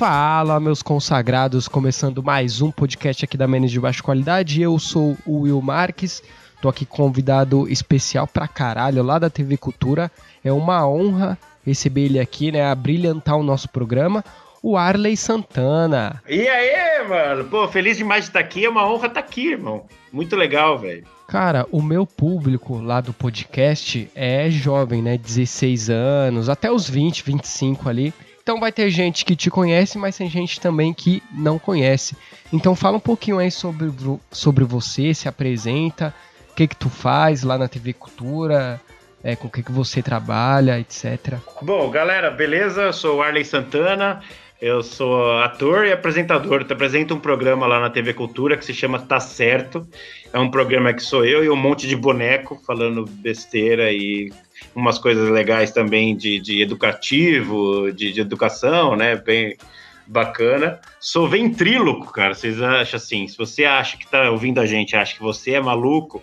Fala, meus consagrados, começando mais um podcast aqui da Menes de Baixa Qualidade. Eu sou o Will Marques, tô aqui convidado especial pra caralho lá da TV Cultura. É uma honra receber ele aqui, né, a brilhantar o nosso programa, o Arley Santana. E aí, mano? Pô, feliz demais de estar aqui, é uma honra estar aqui, irmão. Muito legal, velho. Cara, o meu público lá do podcast é jovem, né? 16 anos, até os 20, 25 ali. Então vai ter gente que te conhece, mas tem gente também que não conhece. Então fala um pouquinho aí sobre, sobre você, se apresenta, o que que tu faz lá na TV Cultura, é, com o que que você trabalha, etc. Bom, galera, beleza? Eu sou o Arley Santana, eu sou ator e apresentador. Eu apresento um programa lá na TV Cultura que se chama Tá Certo. É um programa que sou eu e um monte de boneco falando besteira e umas coisas legais também de, de educativo, de, de educação, né? Bem bacana. Sou ventríloco, cara. Vocês acham assim? Se você acha que tá ouvindo a gente, acha que você é maluco,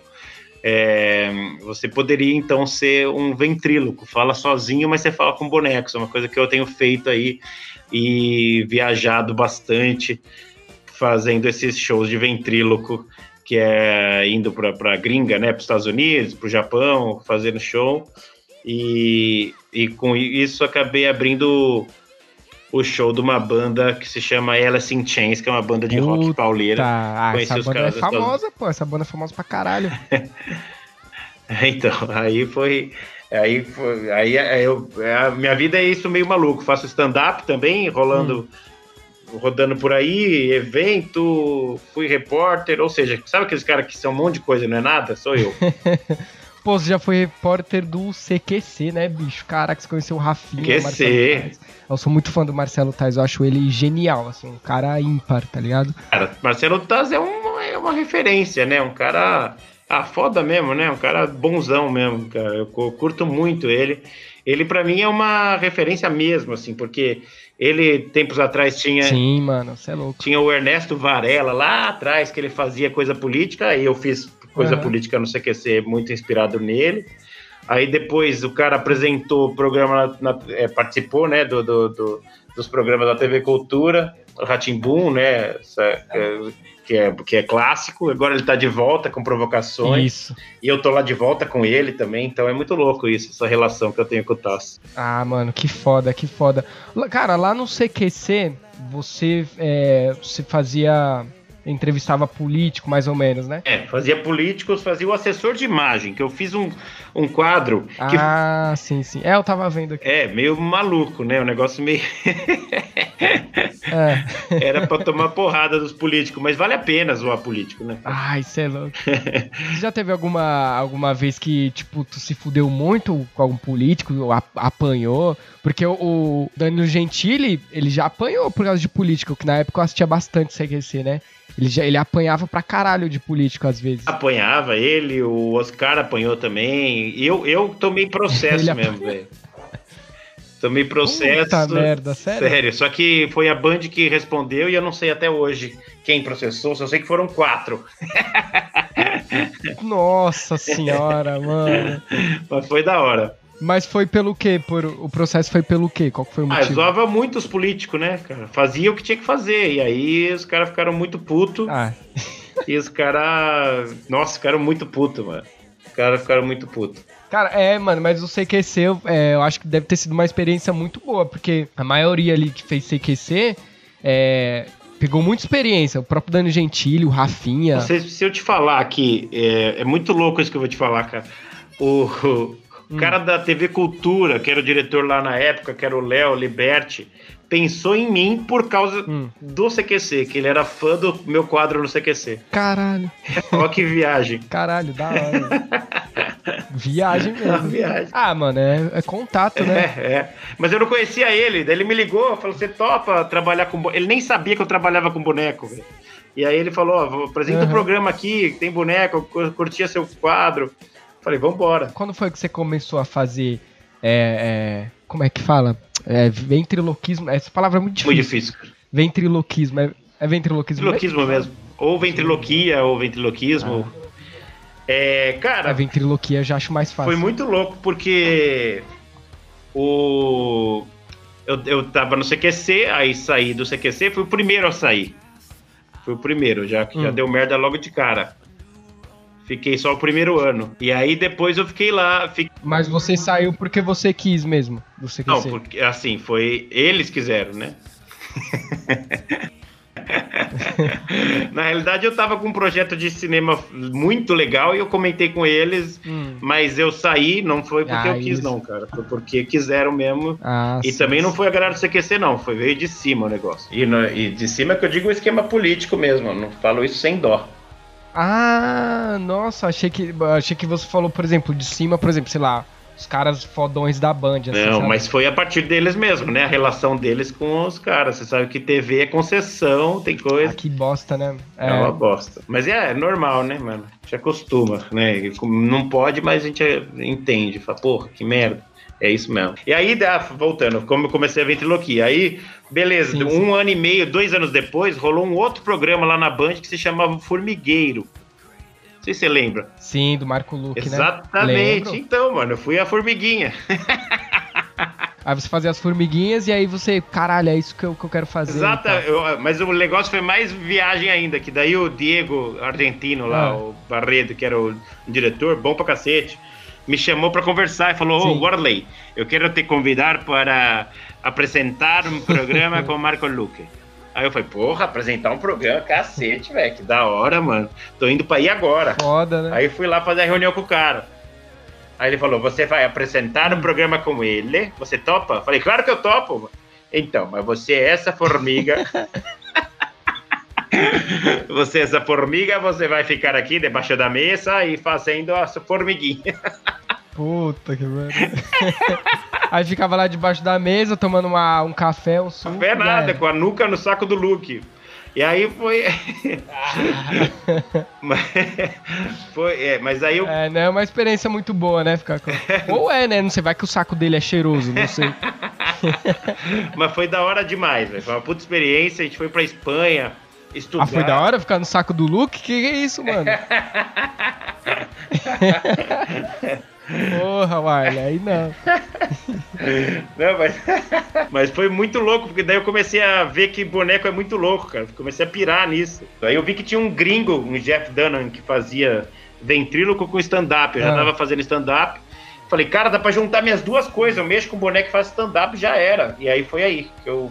é, você poderia então ser um ventríloco. Fala sozinho, mas você fala com bonecos. É uma coisa que eu tenho feito aí e viajado bastante fazendo esses shows de ventríloco que é indo para a gringa, né, para os Estados Unidos, para o Japão, fazendo show. E, e com isso acabei abrindo o show de uma banda que se chama Alice in Chains, que é uma banda de Puta, rock pauleira. Ah, essa banda é famosa, pô. Essa banda é famosa pra caralho. então, aí foi... Aí, foi, aí eu, a minha vida é isso meio maluco. Faço stand-up também, rolando... Hum rodando por aí, evento, fui repórter, ou seja, sabe aqueles caras que são um monte de coisa não é nada? Sou eu. Pô, você já foi repórter do CQC, né, bicho? Caraca, você conheceu o Rafinha. CQC. Eu sou muito fã do Marcelo Tais, eu acho ele genial, assim, um cara ímpar, tá ligado? Cara, Marcelo Tais é, um, é uma referência, né? Um cara. Ah, foda mesmo, né? Um cara bonzão mesmo, cara. Eu curto muito ele. Ele, para mim, é uma referência mesmo, assim, porque ele, tempos atrás, tinha. Sim, mano, você é louco. Tinha o Ernesto Varela lá atrás, que ele fazia coisa política, e eu fiz coisa uhum. política no CQC muito inspirado nele. Aí depois o cara apresentou o programa, na, é, participou, né, do, do, do, dos programas da TV Cultura, o Ratimbum, né, essa, é, que é, que é clássico. Agora ele tá de volta com provocações. Isso. E eu tô lá de volta com ele também. Então é muito louco isso, essa relação que eu tenho com o Tasso. Ah, mano, que foda, que foda. Cara, lá no CQC, você, é, você fazia entrevistava político, mais ou menos, né? É, fazia políticos, fazia o assessor de imagem, que eu fiz um, um quadro. Que... Ah, sim, sim. É, eu tava vendo aqui. É, meio maluco, né? O negócio meio. é. Era pra tomar porrada dos políticos, mas vale a pena zoar político, né? Ai, cê é louco. Você já teve alguma, alguma vez que, tipo, tu se fudeu muito com algum político, apanhou? Porque o, o Danilo Gentili, ele já apanhou por causa de político, que na época eu assistia bastante CQC, né? Ele, já, ele apanhava pra caralho de político às vezes. Apanhava ele, o Oscar apanhou também. Eu, eu tomei processo mesmo, velho. Tomei processo. Puta merda, sério? Sério, só que foi a Band que respondeu e eu não sei até hoje quem processou, só sei que foram quatro. Nossa senhora, mano. Mas foi da hora. Mas foi pelo quê? Por, o processo foi pelo quê? Qual foi o motivo? Ah, zoava muito os políticos, né, cara? Fazia o que tinha que fazer. E aí os caras ficaram muito putos. Ah. E os caras. Nossa, ficaram muito putos, mano. Os caras ficaram muito putos. Cara, é, mano, mas o CQC é, eu acho que deve ter sido uma experiência muito boa, porque a maioria ali que fez CQC é, pegou muita experiência. O próprio Dani Gentili, o Rafinha. Se, se eu te falar que é, é, muito louco isso que eu vou te falar, cara. O, o hum. cara da TV Cultura, que era o diretor lá na época, que era o Léo Liberti, pensou em mim por causa hum. do CQC, que ele era fã do meu quadro no CQC. Caralho. Olha que viagem. Caralho, da hora. viagem mesmo. É viagem. Ah, mano, é, é contato, né? É, é. Mas eu não conhecia ele, daí ele me ligou, falou: você topa trabalhar com. Ele nem sabia que eu trabalhava com boneco, velho. E aí ele falou: ó, apresenta uhum. um programa aqui, tem boneco, eu curtia seu quadro. Falei, vambora. Quando foi que você começou a fazer. É, é, como é que fala? É, ventriloquismo. Essa palavra é muito difícil. Muito difícil. Ventriloquismo. É, é ventriloquismo? Ventriloquismo mesmo. Ou ventriloquia, ou ventriloquismo. Ah. É, cara. A ventriloquia já acho mais fácil. Foi muito louco, porque. O. eu, eu tava no CQC, aí saí do CQC, fui o primeiro a sair. Fui o primeiro, já que hum. já deu merda logo de cara. Fiquei só o primeiro ano. E aí depois eu fiquei lá. Fiquei... Mas você saiu porque você quis mesmo? Você Não, porque assim, foi. Eles quiseram, né? Na realidade, eu tava com um projeto de cinema muito legal e eu comentei com eles, hum. mas eu saí, não foi porque ah, eu quis, isso. não, cara. Foi porque quiseram mesmo. Ah, e sim, também sim. não foi a galera do CQC, não. Foi veio de cima o negócio. E, no, e de cima que eu digo o esquema político mesmo, não falo isso sem dó. Ah, nossa, achei que, achei que você falou, por exemplo, de cima, por exemplo, sei lá, os caras fodões da Band. Assim, não, sabe? mas foi a partir deles mesmo, né? A relação deles com os caras. Você sabe que TV é concessão, tem coisa. Ah, que bosta, né? É, é uma bosta. Mas é, é, normal, né, mano? A gente acostuma, né? Não pode, mas a gente entende. Fala, porra, que merda. É isso mesmo. E aí, voltando, como eu comecei a ventriloquia, aí, beleza, sim, um sim. ano e meio, dois anos depois, rolou um outro programa lá na Band que se chamava Formigueiro. Não sei se você lembra. Sim, do Marco Luque, né? Exatamente. Né? Então, mano, eu fui a formiguinha. Aí você fazia as formiguinhas e aí você, caralho, é isso que eu, que eu quero fazer. Exato, mas o negócio foi mais viagem ainda, que daí o Diego Argentino lá, ah. o Barredo, que era o diretor, bom pra cacete, me chamou para conversar e falou: Ô, oh, Warley, eu quero te convidar para apresentar um programa com o Marco Luque. Aí eu falei, porra, apresentar um programa, cacete, velho, que da hora, mano. Tô indo pra ir agora. Foda, né? Aí fui lá fazer a reunião com o cara. Aí ele falou, você vai apresentar um programa com ele, você topa? Falei, claro que eu topo. Então, mas você é essa formiga. você é essa formiga, você vai ficar aqui debaixo da mesa e fazendo a formiguinha. Puta que merda. Aí ficava lá debaixo da mesa, tomando uma, um café, um suco. Café nada, com a nuca no saco do Luke. E aí foi. mas, foi é, mas aí eu. É, não é uma experiência muito boa, né? Ficar com... Ou é, né? Não sei, vai que o saco dele é cheiroso, não sei. mas foi da hora demais, velho. Foi uma puta experiência. A gente foi pra Espanha estudar. Ah, foi da hora ficar no saco do Luke? Que, que é isso, mano? Porra, Marley, aí não. não, mas, mas foi muito louco, porque daí eu comecei a ver que boneco é muito louco, cara. Comecei a pirar nisso. Aí eu vi que tinha um gringo, um Jeff Dunham, que fazia ventríloco com stand-up. Eu já ah. tava fazendo stand-up. Falei, cara, dá pra juntar minhas duas coisas. Eu mexo com boneco e faço stand-up, já era. E aí foi aí que eu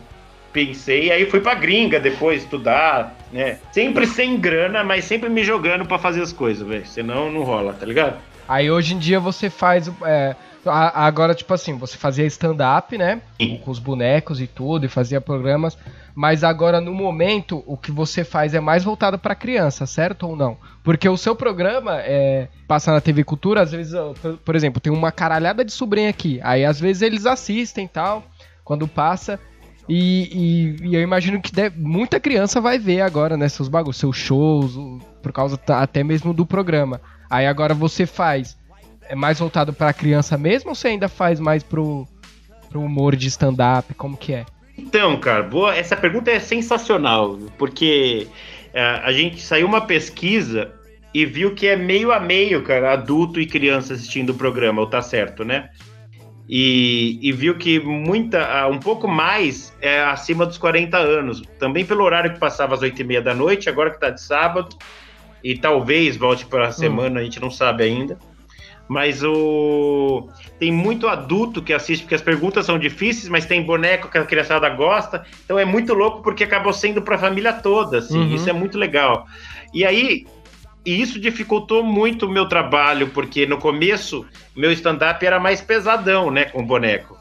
pensei, aí fui pra gringa depois estudar, né? Sempre sem grana, mas sempre me jogando para fazer as coisas, velho. Senão não rola, tá ligado? Aí hoje em dia você faz. É, agora, tipo assim, você fazia stand-up, né? Com os bonecos e tudo, e fazia programas. Mas agora, no momento, o que você faz é mais voltado para criança, certo ou não? Porque o seu programa é, passa na TV Cultura, às vezes, por exemplo, tem uma caralhada de sobrinha aqui. Aí às vezes eles assistem e tal, quando passa. E, e, e, eu imagino que deve, muita criança vai ver agora, né, seus bagulhos, seus shows, por causa até mesmo do programa. Aí agora você faz é mais voltado para criança mesmo ou você ainda faz mais pro, pro humor de stand-up? Como que é? Então, cara, boa, essa pergunta é sensacional, porque é, a gente saiu uma pesquisa e viu que é meio a meio, cara, adulto e criança assistindo o programa, ou tá certo, né? E, e, viu que muita, um pouco mais é acima dos 40 anos. Também pelo horário que passava às 8 e meia da noite, agora que tá de sábado, e talvez volte para a hum. semana, hum. a gente não sabe ainda. Mas o tem muito adulto que assiste porque as perguntas são difíceis, mas tem boneco que a criançada gosta. Então é muito louco porque acabou sendo para a família toda, assim. Uhum. Isso é muito legal. E aí e isso dificultou muito o meu trabalho, porque no começo meu stand-up era mais pesadão, né, com boneco.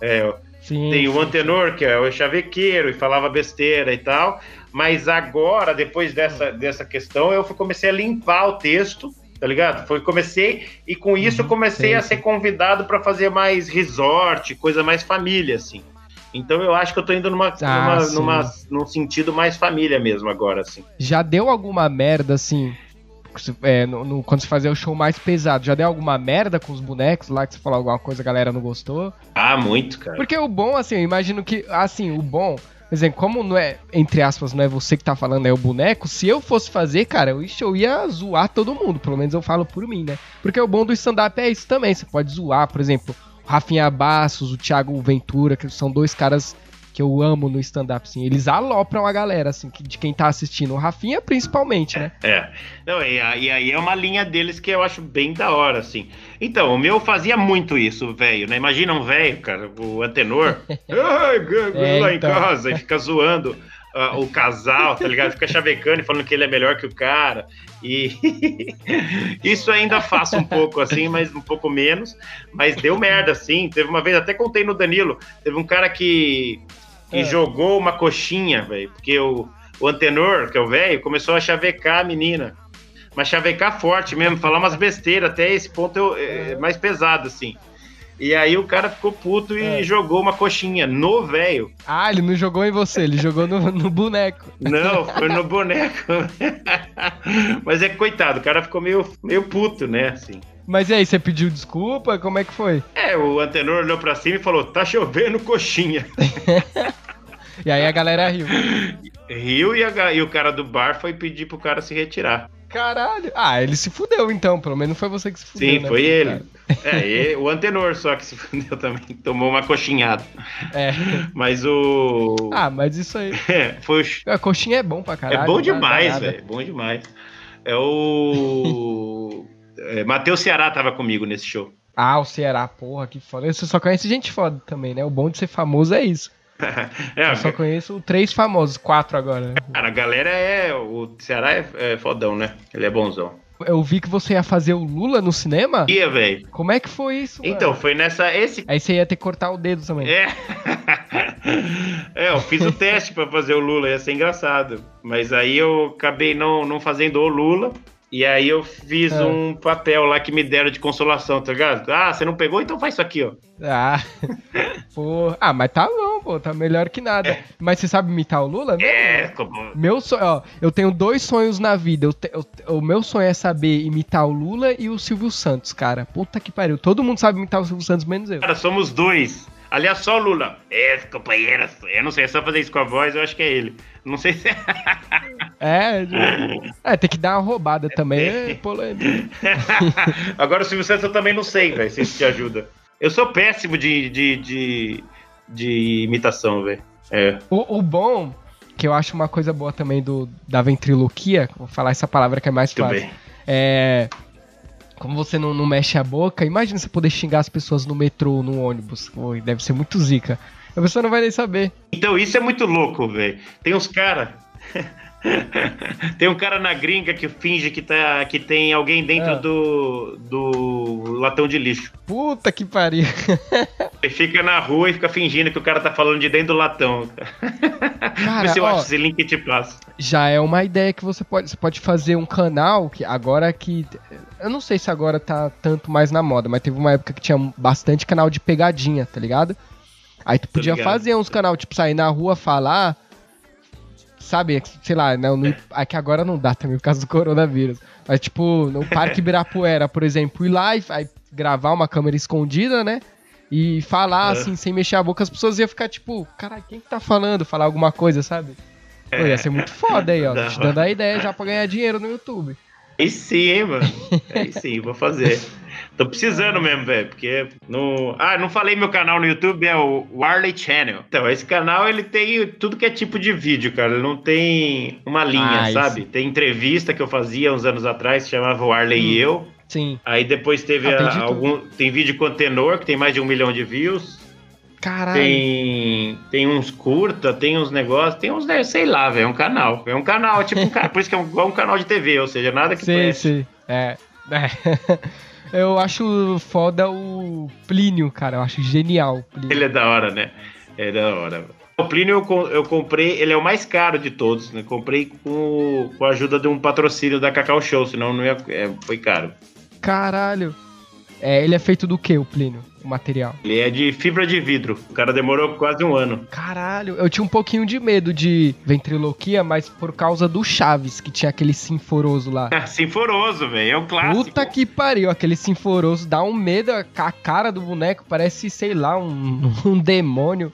É, sim, tem o Antenor, que é o chavequeiro, e falava besteira e tal. Mas agora, depois dessa, dessa questão, eu comecei a limpar o texto, tá ligado? Foi comecei e com isso eu uhum, comecei sim, a ser convidado para fazer mais resort, coisa mais família assim. Então eu acho que eu tô indo numa, ah, numa, numa, num sentido mais família mesmo agora, assim. Já deu alguma merda, assim, é, no, no, quando você fazia o show mais pesado, já deu alguma merda com os bonecos lá que você falou alguma coisa a galera não gostou? Ah, muito, cara. Porque o bom, assim, eu imagino que, assim, o bom por exemplo, como não é, entre aspas, não é você que tá falando, é o boneco, se eu fosse fazer, cara, eu, eu ia zoar todo mundo, pelo menos eu falo por mim, né? Porque o bom do stand-up é isso também, você pode zoar, por exemplo, Rafinha Bassos, o Thiago Ventura, que são dois caras que eu amo no stand-up, assim. Eles alopram a galera, assim, de quem tá assistindo. O Rafinha, principalmente, né? É. Não, e, e aí é uma linha deles que eu acho bem da hora, assim. Então, o meu fazia muito isso, velho, né? Imagina um velho, cara, o Antenor, é, lá então. em casa, e fica zoando. Uh, o casal, tá ligado? Fica chavecando e falando que ele é melhor que o cara. E isso ainda faço um pouco assim, mas um pouco menos. Mas deu merda, assim. Teve uma vez, até contei no Danilo, teve um cara que e é. jogou uma coxinha, velho. Porque o, o antenor, que é o velho, começou a chavecar a menina. Mas chavecar forte mesmo, falar umas besteiras. Até esse ponto eu, é, é mais pesado, assim. E aí o cara ficou puto e é. jogou uma coxinha no velho. Ah, ele não jogou em você, ele jogou no, no boneco. Não, foi no boneco. Mas é que, coitado, o cara ficou meio, meio puto, né, assim. Mas e aí, você pediu desculpa? Como é que foi? É, o antenor olhou pra cima e falou: tá chovendo coxinha. e aí a galera riu. Riu e, a, e o cara do bar foi pedir pro cara se retirar. Caralho. Ah, ele se fudeu então, pelo menos foi você que se fudeu. Sim, né, foi ele. É, e o antenor só que se fudeu também, tomou uma coxinhada. É. Mas o. Ah, mas isso aí. É, foi o... A coxinha é bom pra caralho. É bom demais, velho. É bom demais. É o. É, Matheus Ceará tava comigo nesse show. Ah, o Ceará, porra, que foda. Você só conhece gente foda também, né? O bom de ser famoso é isso. é, eu só conheço três famosos, quatro agora. Cara, a galera é. O Ceará é, é fodão, né? Ele é bonzão. Eu vi que você ia fazer o Lula no cinema? Ia, velho. Como é que foi isso? Então, mano? foi nessa. Esse... Aí você ia ter que cortar o dedo também. É. é, eu fiz o teste para fazer o Lula, ia ser engraçado. Mas aí eu acabei não, não fazendo o Lula. E aí eu fiz é. um papel lá que me deram de consolação, tá ligado? Ah, você não pegou? Então faz isso aqui, ó. Ah, pô. Ah, mas tá bom, pô. Tá melhor que nada. É. Mas você sabe imitar o Lula? É, como... Meu sonho, ó. Eu tenho dois sonhos na vida. Eu te, eu, o meu sonho é saber imitar o Lula e o Silvio Santos, cara. Puta que pariu. Todo mundo sabe imitar o Silvio Santos, menos eu. Cara, somos dois. Aliás, só o Lula. É, companheira. Eu não sei, é só fazer isso com a voz, eu acho que é ele. Não sei se. É, é, tem que dar uma roubada também. É Agora o Silvio Santos eu também não sei, velho, se isso te ajuda. Eu sou péssimo de, de, de, de imitação, velho. É. O, o, bom, que eu acho uma coisa boa também do, da ventriloquia, vou falar essa palavra que é mais fácil. Bem. É. Como você não, não mexe a boca, imagina você poder xingar as pessoas no metrô, no ônibus. deve ser muito zica. A pessoa não vai nem saber. Então, isso é muito louco, velho. Tem uns caras. tem um cara na gringa que finge que, tá, que tem alguém dentro é. do, do latão de lixo. Puta que pariu. Ele fica na rua e fica fingindo que o cara tá falando de dentro do latão. Cara, se eu ó, acho esse link te passo. Já é uma ideia que você pode. Você pode fazer um canal que agora que. Eu não sei se agora tá tanto mais na moda, mas teve uma época que tinha bastante canal de pegadinha, tá ligado? Aí tu podia fazer uns canal, tipo, sair na rua falar sabe, sei lá, não, no, aqui agora não dá também por causa do coronavírus. Mas, tipo, no Parque Ibirapuera, por exemplo, ir lá e aí, gravar uma câmera escondida, né? E falar, é. assim, sem mexer a boca, as pessoas iam ficar, tipo, caralho, quem que tá falando? Falar alguma coisa, sabe? Pô, ia ser muito foda aí, ó. Te dando a ideia já pra ganhar dinheiro no YouTube. Aí sim, mano. Aí sim, vou fazer. Tô precisando mesmo, velho, porque no... Ah, não falei meu canal no YouTube, é o Warley Channel. Então, esse canal, ele tem tudo que é tipo de vídeo, cara. Ele não tem uma linha, ah, sabe? Tem entrevista que eu fazia uns anos atrás, que chamava Warley hum, e Eu. Sim. Aí depois teve ah, a, algum... Tem vídeo com tenor, que tem mais de um milhão de views. Caralho. Tem, tem uns curta, tem uns negócios, tem uns, né, sei lá, velho, é um canal. É um canal, tipo um canal, por isso que é um, um canal de TV, ou seja, nada que Sim, sim, é. é. Eu acho foda o Plínio, cara, eu acho genial. Ele é da hora, né? É da hora. O Plínio eu, eu comprei, ele é o mais caro de todos, né? Comprei com, com a ajuda de um patrocínio da Cacau Show, senão não ia, é, foi caro. Caralho. É, ele é feito do que, o Plínio? O material? Ele é de fibra de vidro. O cara demorou quase um ano. Caralho, eu tinha um pouquinho de medo de ventriloquia, mas por causa do Chaves, que tinha aquele sinforoso lá. sinforoso, velho, é o clássico. Puta que pariu, aquele sinforoso dá um medo, a cara do boneco parece, sei lá, um, um demônio.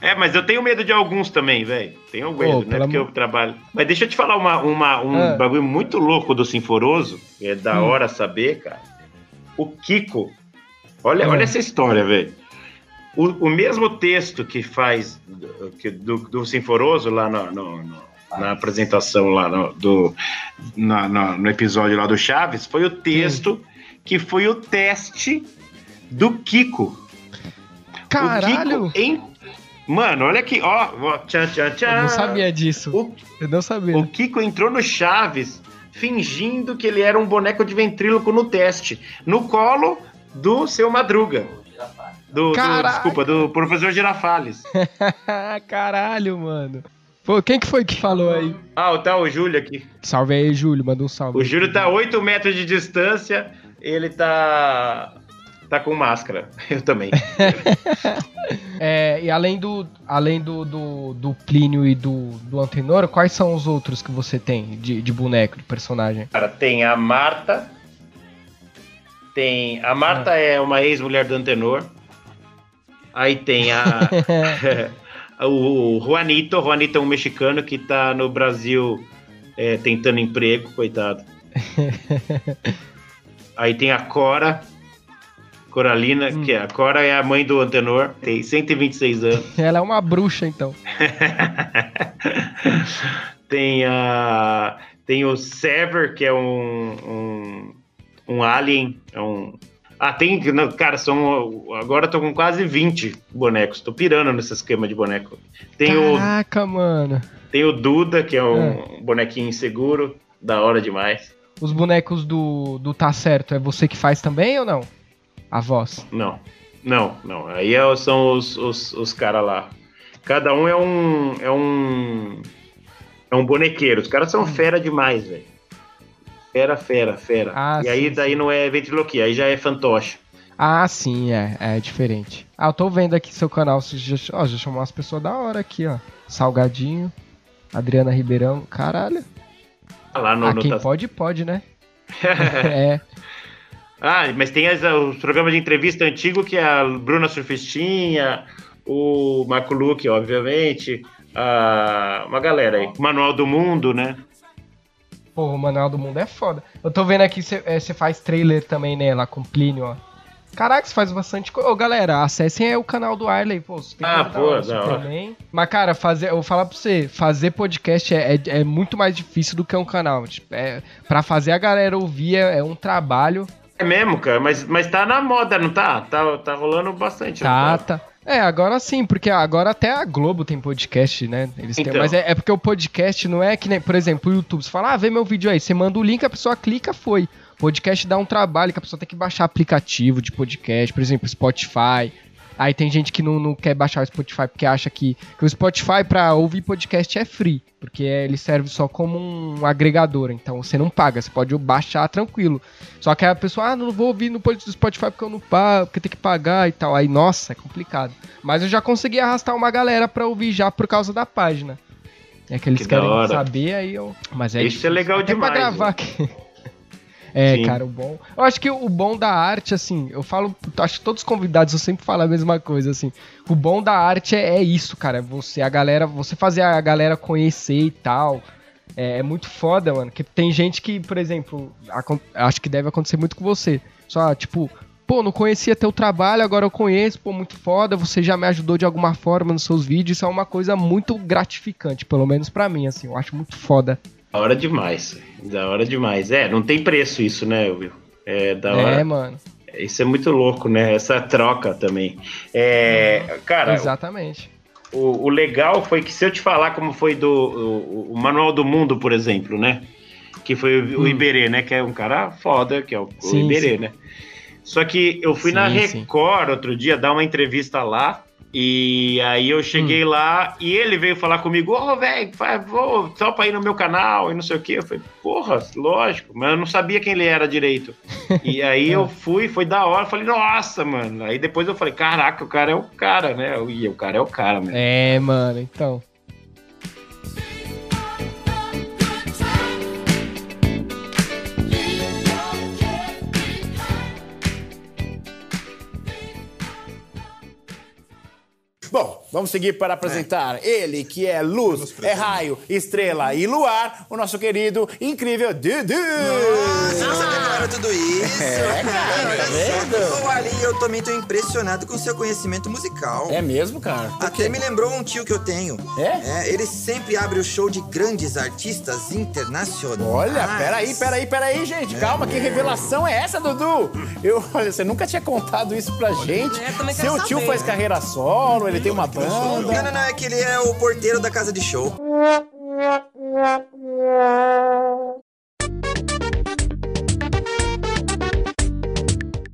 É, mas eu tenho medo de alguns também, velho. Tenho medo, oh, né? Porque eu trabalho. Mas deixa eu te falar uma, uma um ah. bagulho muito louco do Sinforoso. É da hum. hora saber, cara o Kiko, Olha, olha essa história, velho. O, o mesmo texto que faz do, que- do, do Sinforoso lá no- no- no- na apresentação lá no, do, na- no episódio lá do Chaves foi o texto que foi o teste do Kiko. Caralho! O Kiko em... Mano, olha aqui, ó, ó, tchan, tchan, tchan. Eu não sabia disso. O, Eu não sabia. o Kiko entrou no Chaves fingindo que ele era um boneco de ventríloco no teste, no colo do seu Madruga. Do, do- desculpa, do professor Girafales. Caralho, mano. Pô, quem que foi que falou aí? Ah, tá o Júlio aqui. Salve aí, Júlio. Manda um salve. O Júlio tá a 8 metros de distância, ele tá. Tá com máscara. Eu também. É, e além do além do, do, do Plínio e do, do Antenor, quais são os outros que você tem de, de boneco, de personagem? Cara, tem a Marta. Tem. A Marta é uma ex-mulher do Antenor. Aí tem a. o Juanito. Juanito é um mexicano que tá no Brasil é, tentando emprego, coitado. Aí tem a Cora. Coralina, que é, a Cora é a mãe do Antenor, tem 126 anos. Ela é uma bruxa, então. tem a. Tem o Sever, que é um. um, um alien. É um. Ah, tem. Cara, são. Agora eu tô com quase 20 bonecos. Tô pirando nesse esquema de boneco. Tem, o, Caraca, mano. tem o Duda, que é um bonequinho inseguro. Da hora demais. Os bonecos do, do Tá Certo, é você que faz também ou não? A voz. Não. Não, não. Aí é- são os, os, os caras lá. Cada um é um. É um. É um bonequeiro. Os caras são fera demais, velho. Fera, fera, fera. Ah, e aí sim, daí sim. não é ventriloquia, aí já é fantoche. Ah, sim, é. É diferente. Ah, eu tô vendo aqui seu canal. Você já, ó, já chamou umas pessoas da hora aqui, ó. Salgadinho. Adriana Ribeirão. Caralho. Lá no, ah, no quem tá- pode, pode, né? é. Ah, mas tem as- os programas de entrevista antigo que é a Bruna Surfistinha, o Marco Luque, obviamente, a- uma galera aí. Manual do Mundo, né? Pô, o Manual do Mundo é foda. Eu tô vendo aqui, você faz trailer também, né? Lá com o Plínio, ó. Caraca, você faz bastante coisa. Ô, galera, acessem aí o canal do Arley, pô. Você tem Ah, pô, hora, da hora. Superman. Mas, cara, fazer, eu vou falar pra você, fazer podcast é, é, é muito mais difícil do que um canal. Tipo, é, pra fazer a galera ouvir é, é um trabalho. É mesmo, cara, mas, mas tá na moda, não tá? Tá, tá rolando bastante. não Tá, tá. É, agora sim, porque agora até a Globo tem podcast, né? Eles têm, Então. mas é, é porque o podcast não é que nem, por exemplo, o YouTube. Você fala, ah, vê meu vídeo aí. Você manda o link, a pessoa clica, foi. Podcast dá um trabalho que a pessoa tem que baixar aplicativo de podcast, por exemplo, Spotify. Aí tem gente que não, não quer baixar o Spotify porque acha que, que o Spotify pra ouvir podcast é free, porque ele serve só como um agregador, então você não paga, você pode baixar tranquilo. Só que a pessoa, ah, não vou ouvir no Spotify porque eu não pago, porque tem que pagar e tal. Aí, nossa, é complicado. Mas eu já consegui arrastar uma galera pra ouvir já por causa da página. É que eles Que querem saber, aí eu. Mas é Isso é difícil. legal Até demais, Pra gravar né? aqui. É, Sim. cara, o bom. Eu acho que o bom da arte, assim, eu falo, acho que todos os convidados eu sempre falo a mesma coisa, assim. O bom da arte é, é isso, cara. é Você, a galera, você fazer a galera conhecer e tal. É, é muito foda, mano. Que tem gente que, por exemplo, acho que deve acontecer muito com você. Só, tipo, pô, não conhecia teu trabalho, agora eu conheço, pô, muito foda. Você já me ajudou de alguma forma nos seus vídeos. Isso é uma coisa muito gratificante, pelo menos pra mim, assim. Eu acho muito foda. Da hora demais. Da hora demais. É, não tem preço isso, né, Will? É, da É, hora. mano. Isso é muito louco, né? Essa troca também. É, cara, Exatamente. o, o legal foi que se eu te falar como foi do o, o Manual do Mundo, por exemplo, né? Que foi o, o Hum. Iberê, né? Que é um cara foda, que é o, o Sim, Iberê, sim. né? Só que eu fui Sim, na. Record outro dia dar uma entrevista lá. E aí eu Hum. cheguei lá e ele veio falar comigo, ô, velho, vou só pra ir no meu canal e não sei o quê. Eu falei, porra, lógico, mas eu não sabia quem ele era direito. E aí eu fui, foi da hora, falei, nossa, mano. Aí depois eu falei, caraca, o cara é o cara, né? E o cara é o cara, mesmo. É, mano, então. Vamos seguir para apresentar é. ele, que é luz, é raio, estrela e luar, o nosso querido, incrível Dudu! Nossa, você demora tudo isso? É, cara, tá vendo? Ali, eu também tô impressionado com o seu conhecimento musical. É mesmo, cara? Até me lembrou um tio que eu tenho. É? é ele sempre abre o show de grandes artistas internacionais. Olha, peraí, peraí, peraí, gente. É. Calma, que revelação é essa, Dudu? Eu, olha, você nunca tinha contado isso pra gente. É, Seu tio saber, faz né? carreira solo, ele tem uma banda. Não, não, não, é que ele é o porteiro da casa de show.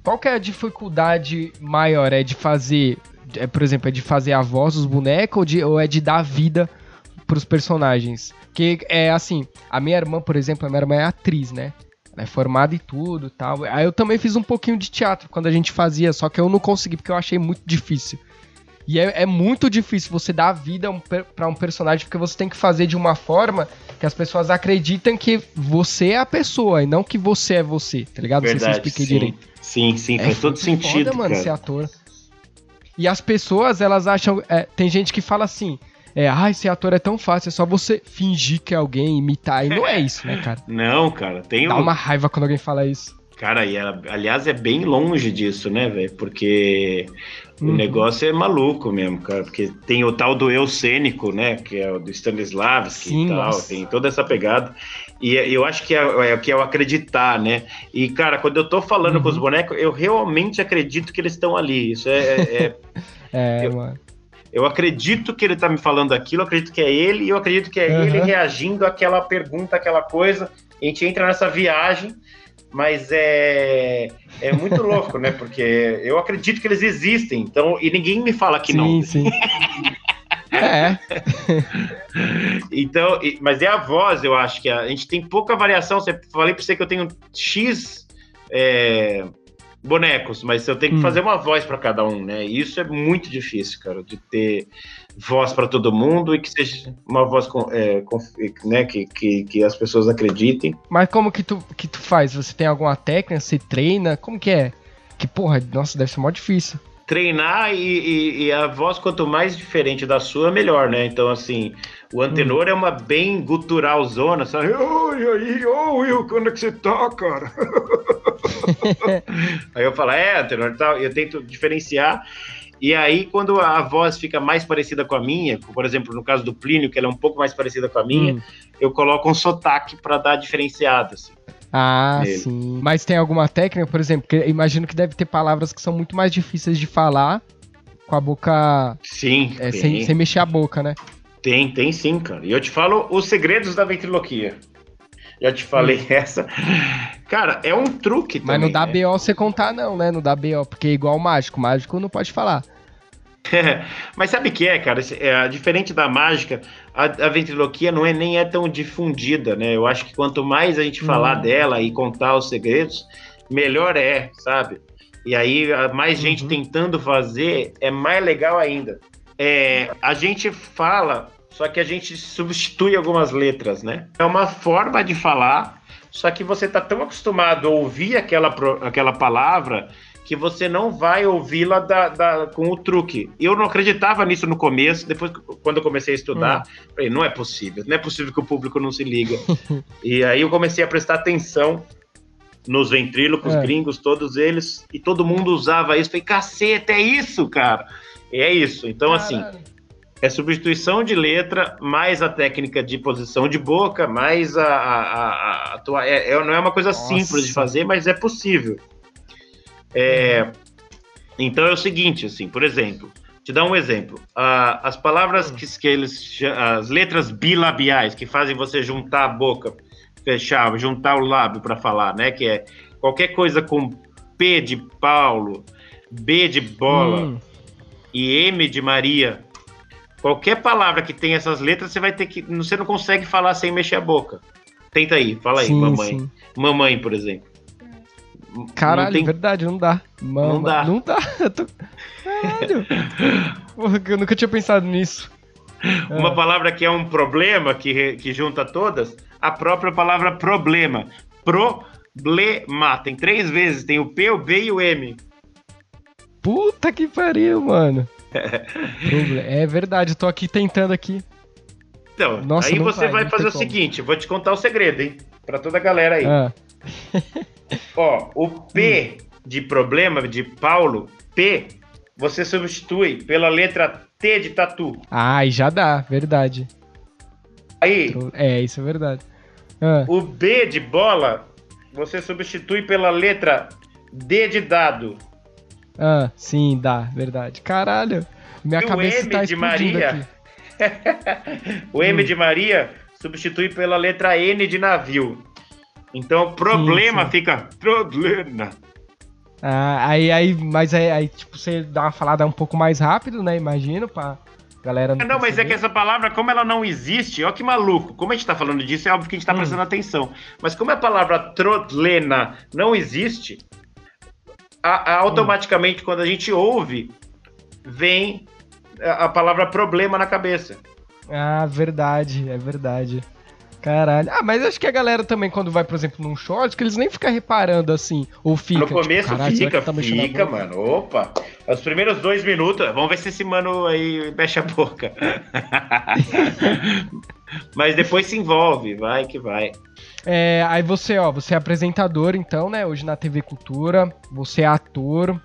Qual que é a dificuldade maior? É de fazer, é, por exemplo, é de fazer a voz dos bonecos ou, de, ou é de dar vida pros personagens? Que é assim, a minha irmã, por exemplo, a minha irmã é atriz, né? Ela é formada e tudo tal. Aí eu também fiz um pouquinho de teatro quando a gente fazia, só que eu não consegui porque eu achei muito difícil. E é, é muito difícil você dar vida um, para um personagem, porque você tem que fazer de uma forma que as pessoas acreditem que você é a pessoa e não que você é você, tá ligado? Verdade, não sei se eu expliquei sim. direito. Sim, sim, é faz todo sentido. Foda, mano, cara. ser ator. E as pessoas, elas acham. É, tem gente que fala assim. É, ah, ser ator é tão fácil, é só você fingir que é alguém, imitar. E não é isso, né, cara? Não, cara, tem Dá uma raiva quando alguém fala isso. Cara, e ela, aliás, é bem longe disso, né, velho? Porque uhum. o negócio é maluco mesmo, cara. Porque tem o tal do eu cênico, né? Que é o do Stanislavski Sim, e tal. Nossa. Tem toda essa pegada. E eu acho que é, é, que é o acreditar, né? E, cara, quando eu tô falando uhum. com os uhum. bonecos, eu realmente acredito que eles estão ali. Isso é. É, é, é eu, mano. Eu acredito que ele tá me falando aquilo, eu acredito que é ele, e eu acredito que é uhum. ele reagindo àquela pergunta, àquela coisa. A gente entra nessa viagem mas é, é muito louco, né? Porque eu acredito que eles existem, então, e ninguém me fala que sim, não. Sim, sim. é. então, mas é a voz, eu acho que a, gente tem pouca variação. Eu falei para você que eu tenho X é, bonecos, mas eu tenho que hum. fazer uma voz para cada um, né? E isso é muito difícil, cara, de ter voz para todo mundo e que seja uma voz com, é, com, né, que, que, que, as pessoas acreditem. Mas como que tu, que tu faz? Você tem alguma técnica? Você treina? Como que é? Que porra, nossa, deve ser mó difícil. Treinar e, e, e a voz, quanto mais diferente da sua, melhor, né? Então, assim, o antenor hum. é uma bem gutural zona, sabe? Aí, ô Will, quando é que você tá, cara? aí eu falo, é, antenor e tal, eu tento diferenciar. E aí, quando a voz fica mais parecida com a minha, por exemplo, no caso do Plínio, que ela é um pouco mais parecida com a minha, hum. eu coloco um sotaque para dar diferenciado. Assim, ah, nele. sim. Mas tem alguma técnica, por exemplo, que imagino que deve ter palavras que são muito mais difíceis de falar com a boca. Sim. É, sem, sem mexer a boca, né? Tem, tem sim, cara. E eu te falo os segredos da ventriloquia. Já te falei hum. essa. Cara, é um truque também. Mas não dá né? BO você contar, não, né? Não dá BO, porque é igual o mágico. O mágico não pode falar. Mas sabe o que é, cara? É, diferente da mágica, a, a, ventriloquia não é nem é tão difundida, né? Eu acho que quanto mais a gente falar hum. dela e contar os segredos, melhor é, sabe? E aí, mais uhum. gente tentando fazer, é mais legal ainda. É, a gente fala, só que a gente substitui algumas letras, né? É uma forma de falar só que você está tão acostumado a ouvir aquela, aquela palavra que você não vai ouvi-la da, da, com o truque. Eu não acreditava nisso no começo, depois, quando eu comecei a estudar, hum. falei, não é possível, não é possível que o público não se liga. e aí eu comecei a prestar atenção nos ventrílocos é. gringos, todos eles, e todo mundo usava isso. Falei, caceta, é isso, cara. E é isso. Então, assim, Caralho. assim, é substituição de letra, mais a técnica de posição de boca, mais a. a, a, a é, é, não é uma coisa Nossa. simples de fazer, mas é possível. É, então é o seguinte, assim, por exemplo, te dar um exemplo. as palavras que, que eles. As letras bilabiais que fazem você juntar a boca, fechar, juntar o lábio para falar, né? Que é qualquer coisa com P de Paulo, B de bola hum. e M de Maria Qualquer palavra que tem essas letras, você vai ter que. Você não consegue falar sem mexer a boca. Tenta aí, fala aí, sim, mamãe. Sim. Mamãe, por exemplo. Caralho, tem... verdade, não dá. Mama, não dá. Não dá. Eu tô... Caralho. Porra, eu nunca tinha pensado nisso. Uma é. palavra que é um problema, que, que junta todas, a própria palavra problema. Problema. Tem três vezes, tem o P, o B e o M. Puta que pariu, mano. é verdade, eu tô aqui tentando aqui. Então, Nossa, aí você vai, vai fazer o como. seguinte, vou te contar o segredo, hein? Pra toda a galera aí. Ah. Ó, o P hum. de problema, de Paulo, P, você substitui pela letra T de tatu. Ah, e já dá, verdade. Aí. É, isso é verdade. Ah. O B de bola, você substitui pela letra D de dado. Ah, sim, dá, verdade. Caralho, minha e cabeça o M tá de Maria. o M hum. de Maria substitui pela letra N de navio. Então, problema fica problema. Ah, aí, aí, mas aí, aí, tipo, você dá uma falada um pouco mais rápido, né? Imagino, pra galera não. Não, mas é que essa palavra, como ela não existe, ó que maluco. Como a gente tá falando disso, é óbvio que a gente tá hum. prestando atenção. Mas como a palavra trotlena não existe, a, a, automaticamente, hum. quando a gente ouve, vem a, a palavra problema na cabeça. Ah, verdade, é verdade. Caralho. Ah, mas acho que a galera também, quando vai, por exemplo, num acho que eles nem ficam reparando assim, ou fica. No começo tipo, fica, tá fica, mano. Opa! Os primeiros dois minutos, vamos ver se esse mano aí mexe a boca. mas depois se envolve, vai que vai. É, aí você, ó, você é apresentador, então, né, hoje na TV Cultura, você é ator.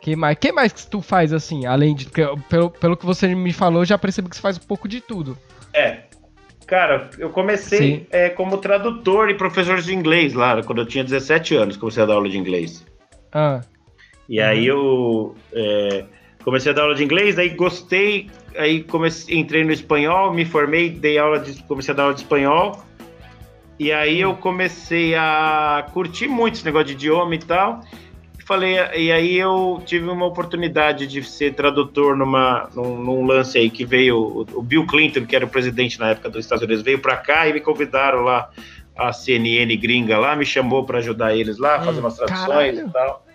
Que mais, que mais que tu faz assim, além de. Pelo, pelo que você me falou, já percebi que você faz um pouco de tudo. É, Cara, eu comecei é, como tradutor e professor de inglês lá, quando eu tinha 17 anos, comecei a dar aula de inglês. Ah. E uhum. aí eu é, comecei a dar aula de inglês, aí gostei, aí comecei, entrei no espanhol, me formei, dei aula de, comecei a dar aula de espanhol. E aí eu comecei a curtir muito esse negócio de idioma e tal falei, e aí eu tive uma oportunidade de ser tradutor numa, num, num lance aí que veio o, o, Bill Clinton, que era o presidente na época dos Estados Unidos, veio para cá e me convidaram lá, a CNN gringa lá, me chamou para ajudar eles lá, fazer hum, umas traduções caralho. e tal.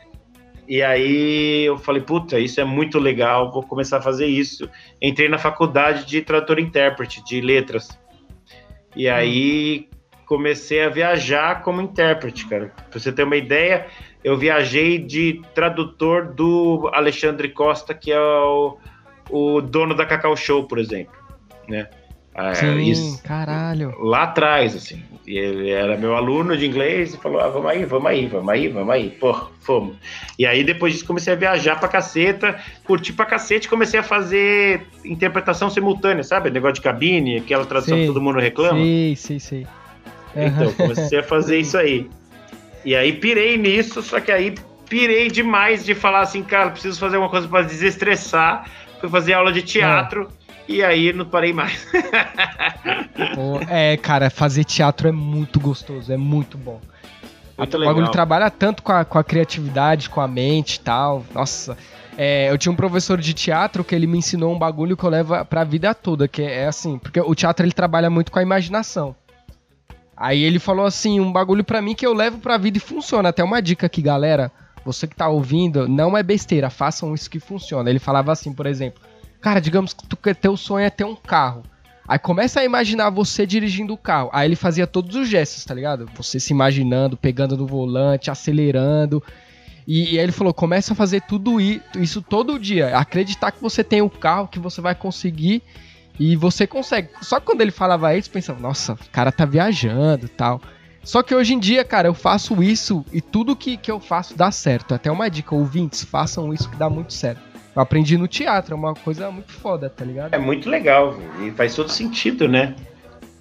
E aí eu falei, puta, isso é muito legal, vou começar a fazer isso. Entrei na faculdade de tradutor intérprete, de letras. E hum. aí comecei a viajar como intérprete, cara. Pra você ter uma ideia, eu viajei de tradutor do Alexandre Costa, que é o, o dono da Cacau Show, por exemplo, né? É, Sim, isso, caralho. Lá atrás, assim. Ele era meu aluno de inglês e falou: ah, vamos aí, vamos aí, vamos aí, vamos aí. Pô, fomos. E aí depois disso comecei a viajar pra caceta, curti pra cacete comecei a fazer interpretação simultânea, sabe? Negócio de cabine, aquela tradução que todo mundo reclama. Sim, sim, sim. Então, comecei a fazer isso aí. E aí pirei nisso, só que aí pirei demais de falar assim, cara, preciso fazer uma coisa para desestressar. Fui fazer aula de teatro. É. E aí não parei mais. é, cara, fazer teatro é muito gostoso, é muito bom. Muito. O bagulho trabalha tanto com a, com a criatividade, com a mente e tal. Nossa. É, eu tinha um professor de teatro que ele me ensinou um bagulho que eu levo pra vida toda, que é assim, porque o teatro ele trabalha muito com a imaginação. Aí ele falou assim, um bagulho para mim que eu levo pra vida e funciona. Até uma dica aqui, galera. Você que tá ouvindo, não é besteira, façam isso que funciona. Ele falava assim, por exemplo, cara, digamos que tu, teu sonho é ter um carro. Aí começa a imaginar você dirigindo o carro. Aí ele fazia todos os gestos, tá ligado? Você se imaginando, pegando no volante, acelerando. E, e aí ele falou: começa a fazer tudo isso todo dia. Acreditar que você tem o um carro, que você vai conseguir e você consegue. Só que quando ele falava isso, pensava, nossa, o cara tá viajando tal. Só que hoje em dia, cara, eu faço isso e tudo que, que eu faço dá certo. Até uma dica, ouvintes, façam isso que dá muito certo. Eu aprendi no teatro, é uma coisa muito foda, tá ligado? É muito legal, e faz todo sentido, né?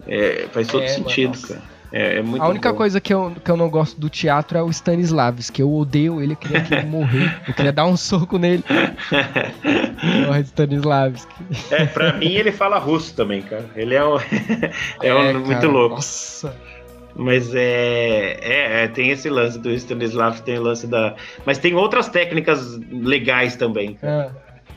É, faz todo é, sentido, mano, cara. É, é a única bom. coisa que eu, que eu não gosto do teatro é o Stanislavski. Eu odeio ele, eu queria que ele morrer. Eu queria dar um soco nele. Morre Stanislavski. É, pra mim ele fala russo também, cara. Ele é, um, é, um, é muito cara, louco. Nossa. Mas é, é, é, tem esse lance do Stanislavski, tem o lance da. Mas tem outras técnicas legais também. É.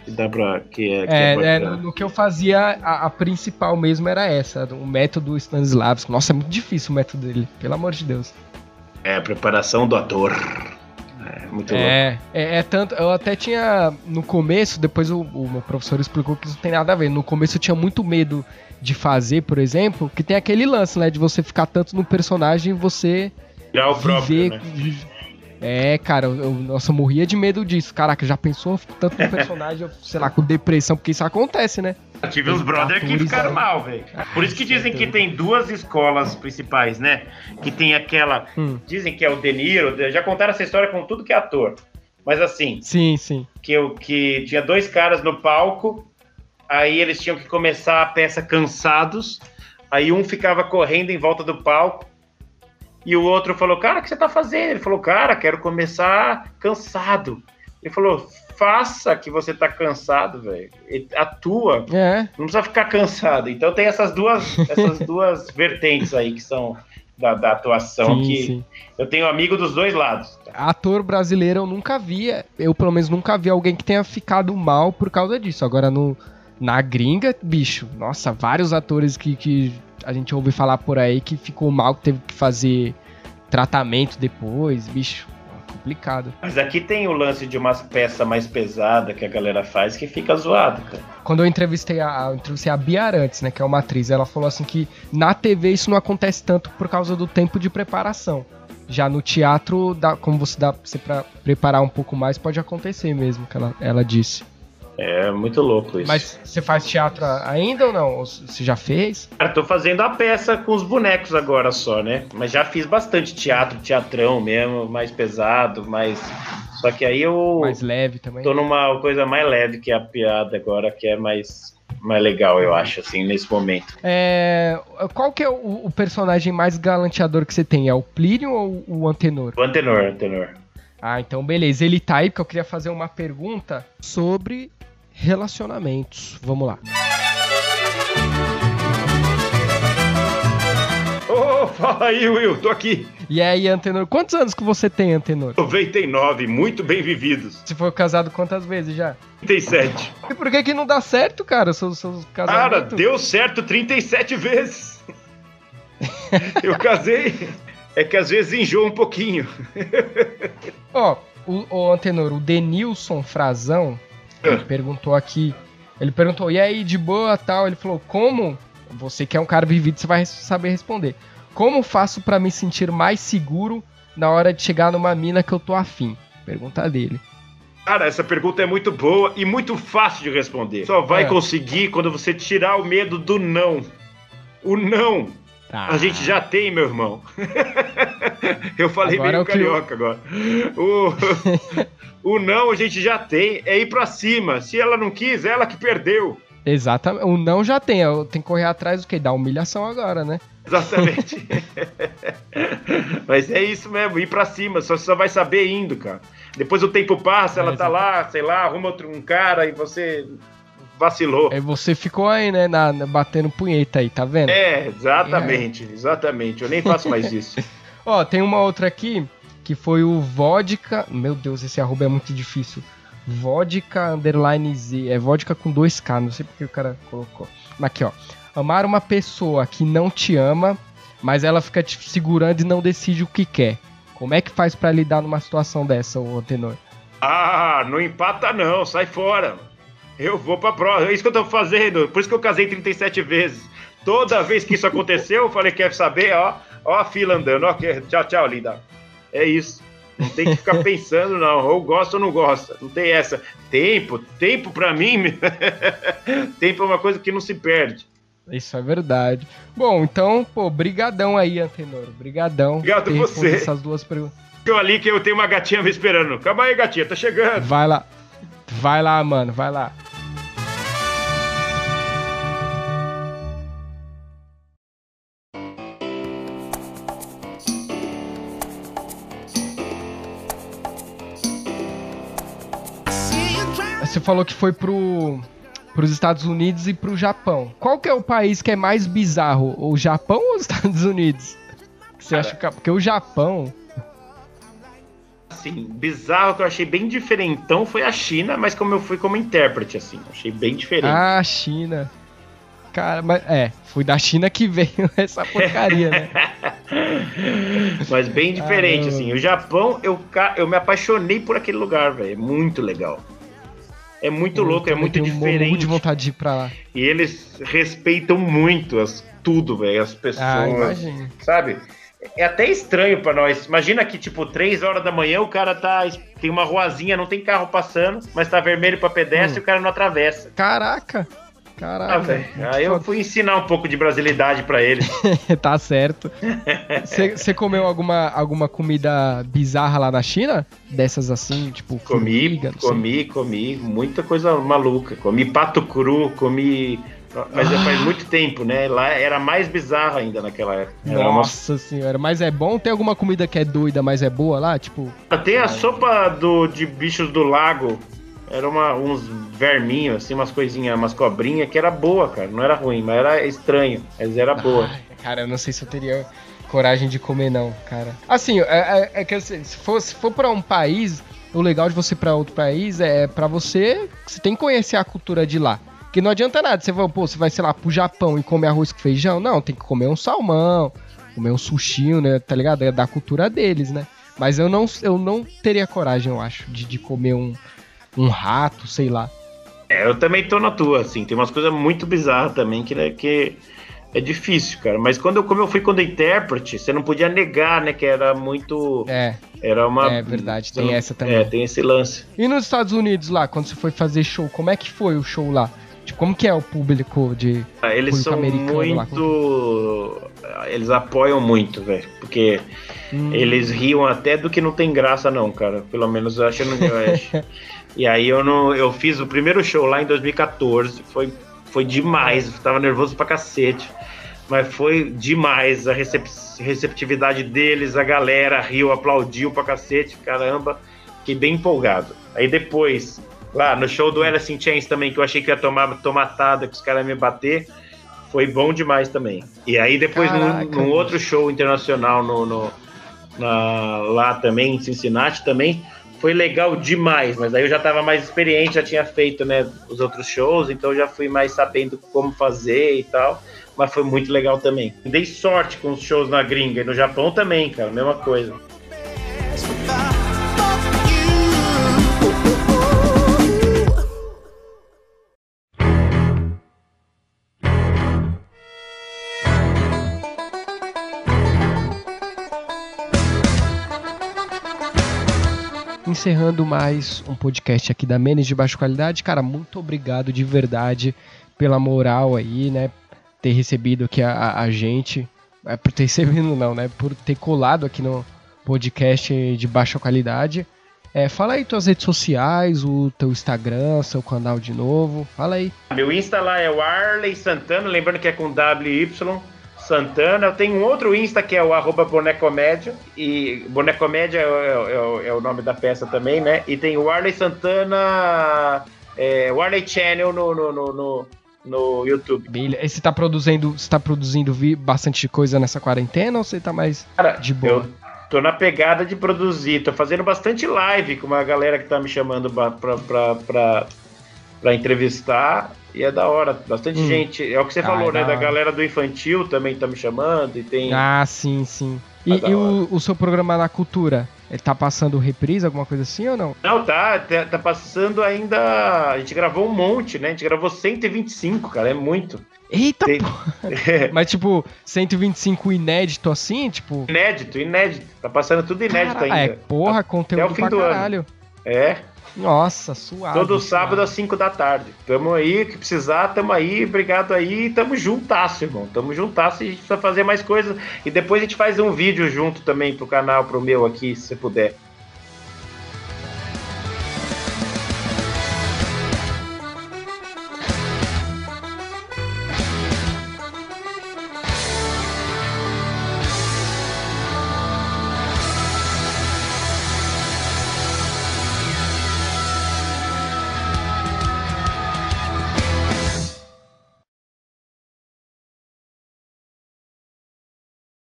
Que dá pra. Que é, que é, é, é no, que eu fazia, a, a, principal mesmo era essa, o método Stanislavski. Nossa, é muito difícil o método dele, pelo amor de Deus. É, a preparação do ator. É muito é, louco. É, é tanto. Eu até tinha. No começo, depois o, o, meu professor explicou que isso não tem nada a ver. No começo eu tinha muito medo de fazer, por exemplo, que tem aquele lance, né? De você ficar tanto no personagem e você. Já o próprio, né? É, cara, eu, nossa, eu morria de medo disso. Caraca, já pensou tanto no personagem, sei lá, com depressão, porque isso acontece, né? Eu tive uns brothers que ficaram mal, velho. Por isso que dizem que tem duas escolas principais, né? Que tem aquela. Hum. Dizem que é o De Niro. Já contaram essa história com tudo que é ator. Mas assim. Sim, sim. Que, eu, que tinha dois caras no palco. Aí eles tinham que começar a peça cansados. Aí um ficava correndo em volta do palco e o outro falou, cara, o que você tá fazendo? Ele falou, cara, quero começar cansado. Ele falou, faça que você tá cansado, velho. Atua. É. Não precisa ficar cansado. Então tem essas duas, essas duas vertentes aí que são da, da atuação sim, que sim. eu tenho amigo dos dois lados. Ator brasileiro eu nunca vi, eu pelo menos nunca vi alguém que tenha ficado mal por causa disso. Agora no na gringa, bicho, nossa, vários atores que, que a gente ouve falar por aí que ficou mal, que teve que fazer tratamento depois, bicho. Complicado. Mas aqui tem o lance de umas peças mais pesadas que a galera faz que fica zoado, cara. Quando eu entrevistei a, eu entrevistei a Bia Arantes, né, que é uma atriz, ela falou assim que na TV isso não acontece tanto por causa do tempo de preparação. Já no teatro, dá, como você dá você pra preparar um pouco mais, pode acontecer mesmo, que ela, ela disse. É muito louco isso. Mas você faz teatro ainda ou não? Você já fez? Cara, tô fazendo a peça com os bonecos agora só, né? Mas já fiz bastante teatro, teatrão mesmo, mais pesado, mais. Só que aí eu. Mais leve também. Tô numa coisa mais leve que a piada agora, que é mais. Mais legal, eu acho, assim, nesse momento. É... Qual que é o, o personagem mais galanteador que você tem? É o Plínio ou o Antenor? O Antenor, Antenor. Ah, então beleza. Ele tá aí porque eu queria fazer uma pergunta sobre relacionamentos. Vamos lá. Oh, fala aí, Will, tô aqui. E aí, Antenor, quantos anos que você tem, Antenor? 99, muito bem vividos. Você foi casado quantas vezes já? 37. E por que que não dá certo, cara, seus, seus casamentos? Cara, deu certo 37 vezes. Eu casei. É que às vezes enjoa um pouquinho. Ó, o, o Antenor, o Denilson Frazão, ele perguntou aqui. Ele perguntou, e aí, de boa tal? Ele falou, como? Você que é um cara vivido, você vai saber responder. Como faço para me sentir mais seguro na hora de chegar numa mina que eu tô afim? Pergunta dele. Cara, essa pergunta é muito boa e muito fácil de responder. Só vai é. conseguir quando você tirar o medo do não. O não. Tá. A gente já tem, meu irmão. eu falei agora meio é carioca eu... agora. O... O não a gente já tem, é ir pra cima. Se ela não quis, ela que perdeu. Exatamente. O não já tem, tem que correr atrás do que? Da humilhação agora, né? Exatamente. Mas é isso mesmo, ir pra cima. Só, só vai saber indo, cara. Depois o tempo passa, ela é, tá lá, sei lá, arruma outro, um cara e você vacilou. É, você ficou aí, né, na, na, batendo punheta aí, tá vendo? É, exatamente, é. exatamente. Eu nem faço mais isso. Ó, tem uma outra aqui que foi o Vodka. Meu Deus, esse arroba é muito difícil. Vodka underline Z. É vodka com dois K, não sei porque o cara colocou. Mas aqui, ó. Amar uma pessoa que não te ama, mas ela fica te segurando e não decide o que quer. Como é que faz para lidar numa situação dessa, o tenor? Ah, não empata não, sai fora. Eu vou pra prova, é isso que eu tô fazendo. Por isso que eu casei 37 vezes. Toda vez que isso aconteceu, eu falei, quer saber, ó, ó a fila andando, ó, tchau, tchau, linda. É isso. Não tem que ficar pensando, não. Ou gosta ou não gosta. Não tem essa. Tempo, tempo para mim, tempo é uma coisa que não se perde. Isso é verdade. Bom, então, pô, brigadão aí, Antenor. Brigadão. Obrigado você. Essas duas perguntas. Eu ali que eu tenho uma gatinha me esperando. Calma aí, gatinha, tá chegando. Vai lá. Vai lá, mano, vai lá. Você falou que foi pro para os Estados Unidos e para o Japão. Qual que é o país que é mais bizarro? O Japão ou os Estados Unidos? Você Cara, acha que... Porque o Japão... Assim, bizarro que eu achei bem diferentão foi a China, mas como eu fui como intérprete, assim, achei bem diferente. Ah, China. Cara, mas é, foi da China que veio essa porcaria, né? mas bem diferente, assim. O Japão, eu, eu me apaixonei por aquele lugar, velho. É muito legal. É muito eu louco, é muito diferente. Um de vontade de ir pra lá. E eles respeitam muito as, tudo, velho, as pessoas. Ah, imagina. Sabe? É até estranho para nós. Imagina que, tipo, três horas da manhã o cara tá. Tem uma ruazinha, não tem carro passando, mas tá vermelho pra pedestre hum. e o cara não atravessa. Caraca! Caraca. Ah, Aí eu fui ensinar um pouco de brasilidade para ele. tá certo. Você comeu alguma, alguma comida bizarra lá na China? Dessas assim, tipo. Comi, formiga, comi, sei. comi. Muita coisa maluca. Comi pato cru, comi mas ah. faz muito tempo, né? Lá era mais bizarro ainda naquela época. Nossa uma... senhora, mas é bom? Tem alguma comida que é doida, mas é boa lá? Tipo. Tem a sopa do, de bichos do lago. Era uma, uns verminhos, assim, umas coisinhas, umas cobrinhas, que era boa, cara. Não era ruim, mas era estranho. Mas era boa. Ai, cara, eu não sei se eu teria coragem de comer, não, cara. Assim, é, é, é que assim, se for, se for pra um país, o legal de você ir pra outro país é para você. Você tem que conhecer a cultura de lá. Que não adianta nada. Você vai, pô, você vai, sei lá, pro Japão e comer arroz com feijão. Não, tem que comer um salmão, comer um sushi, né? Tá ligado? É da cultura deles, né? Mas eu não, eu não teria coragem, eu acho, de, de comer um, um rato, sei lá. É, eu também tô na tua, assim. Tem umas coisas muito bizarras também que, né, que é difícil, cara. Mas quando eu, como eu fui quando intérprete, você não podia negar, né? Que era muito. É. Era uma. É verdade, tem não, essa também. É, tem esse lance. E nos Estados Unidos lá, quando você foi fazer show, como é que foi o show lá? Tipo, como que é o público de ah, eles são muito lá? eles apoiam muito, velho, porque hum. eles riam até do que não tem graça não, cara. Pelo menos eu acho no Oeste. e aí eu não eu fiz o primeiro show lá em 2014, foi foi demais, eu tava nervoso pra cacete. Mas foi demais a recep receptividade deles, a galera riu, aplaudiu pra cacete, caramba. Fiquei bem empolgado. Aí depois, Lá, no show do Alice in Chains também, que eu achei que ia tomar tomatada, que os caras iam me bater, foi bom demais também. E aí depois, num, num, outro show internacional no, no na, lá também, em Cincinnati também, foi legal demais, mas aí eu já estava mais experiente, já tinha feito né, os outros shows, então já fui mais sabendo como fazer e tal, mas foi muito legal também. Dei sorte com os shows na gringa e no Japão também, cara, mesma coisa. Encerrando mais um podcast aqui da Menes de Baixa Qualidade. Cara, muito obrigado de verdade pela moral aí, né? Ter recebido aqui a, a gente. É por ter recebido, não, né? Por ter colado aqui no podcast de baixa qualidade. É, fala aí tuas redes sociais, o teu Instagram, seu canal de novo. Fala aí. Meu Insta lá é o Arley Santana, lembrando que é com WY. Santana. Eu tenho um outro Insta que é o arroba Bonecomédia. E Bonecomédia é, é, é, o nome da peça também, né? E tem o Arley Santana. É, o Arley Channel no, no, no, no no YouTube. E você tá produzindo, você tá produzindo bastante coisa nessa quarentena ou você tá mais Cara, de boa? Eu tô na pegada de produzir, tô fazendo bastante live com uma galera que tá me chamando pra, pra, pra, pra, pra entrevistar. E é da hora, bastante hum. gente. É o que você ah, falou, é né? Da hora. galera do infantil também tá me chamando e tem. Ah, sim, sim. E, e o, o, seu programa na cultura? Ele tá passando reprise, alguma coisa assim ou não? Não, tá, tá, tá passando ainda. A gente gravou um monte, né? A gente gravou 125, cara, é muito. Eita, Tem... Mas, tipo, 125 inédito assim, tipo. Inédito, inédito. Tá passando tudo inédito ainda. É, porra, conteúdo Até o fim pra do caralho. Ano. É. Nossa, suave. Todo sábado às 5 da tarde. Tamo aí, que precisar, tamo aí, obrigado aí, tamo juntasso, irmão. Tamo juntasso e a gente precisa fazer mais coisas. E depois a gente faz um vídeo junto também pro canal, pro meu aqui, se você puder.